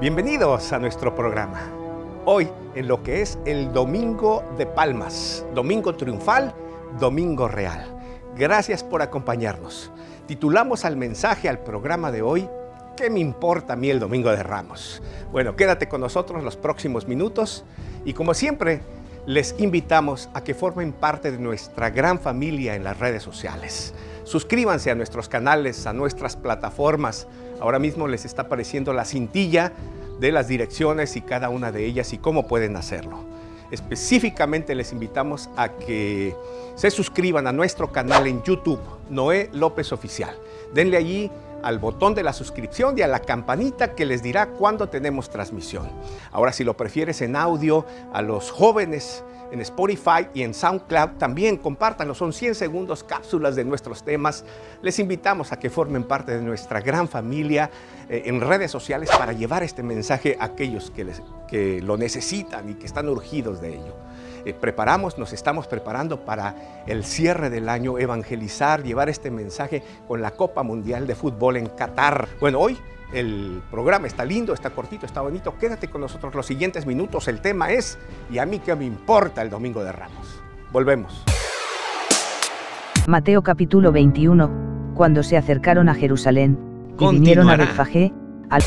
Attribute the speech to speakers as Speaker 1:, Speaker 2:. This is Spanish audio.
Speaker 1: Bienvenidos a nuestro programa. Hoy en lo que es el Domingo de Palmas, Domingo Triunfal, Domingo Real. Gracias por acompañarnos. Titulamos al mensaje al programa de hoy, ¿qué me importa a mí el Domingo de Ramos? Bueno, quédate con nosotros los próximos minutos y como siempre, les invitamos a que formen parte de nuestra gran familia en las redes sociales. Suscríbanse a nuestros canales, a nuestras plataformas. Ahora mismo les está apareciendo la cintilla de las direcciones y cada una de ellas y cómo pueden hacerlo. Específicamente les invitamos a que se suscriban a nuestro canal en YouTube, Noé López Oficial. Denle allí al botón de la suscripción y a la campanita que les dirá cuándo tenemos transmisión. Ahora, si lo prefieres en audio, a los jóvenes en Spotify y en SoundCloud también compártanlo. Son 100 segundos cápsulas de nuestros temas. Les invitamos a que formen parte de nuestra gran familia eh, en redes sociales para llevar este mensaje a aquellos que, que lo necesitan y que están urgidos de ello. Eh, preparamos, nos estamos preparando para el cierre del año, evangelizar, llevar este mensaje con la Copa Mundial de Fútbol en Qatar. Bueno, hoy el programa está lindo, está cortito, está bonito. Quédate con nosotros los siguientes minutos. El tema es, ¿y a mí qué me importa el Domingo de Ramos? Volvemos.
Speaker 2: Mateo capítulo 21, cuando se acercaron a Jerusalén, y vinieron a Betfagé, al...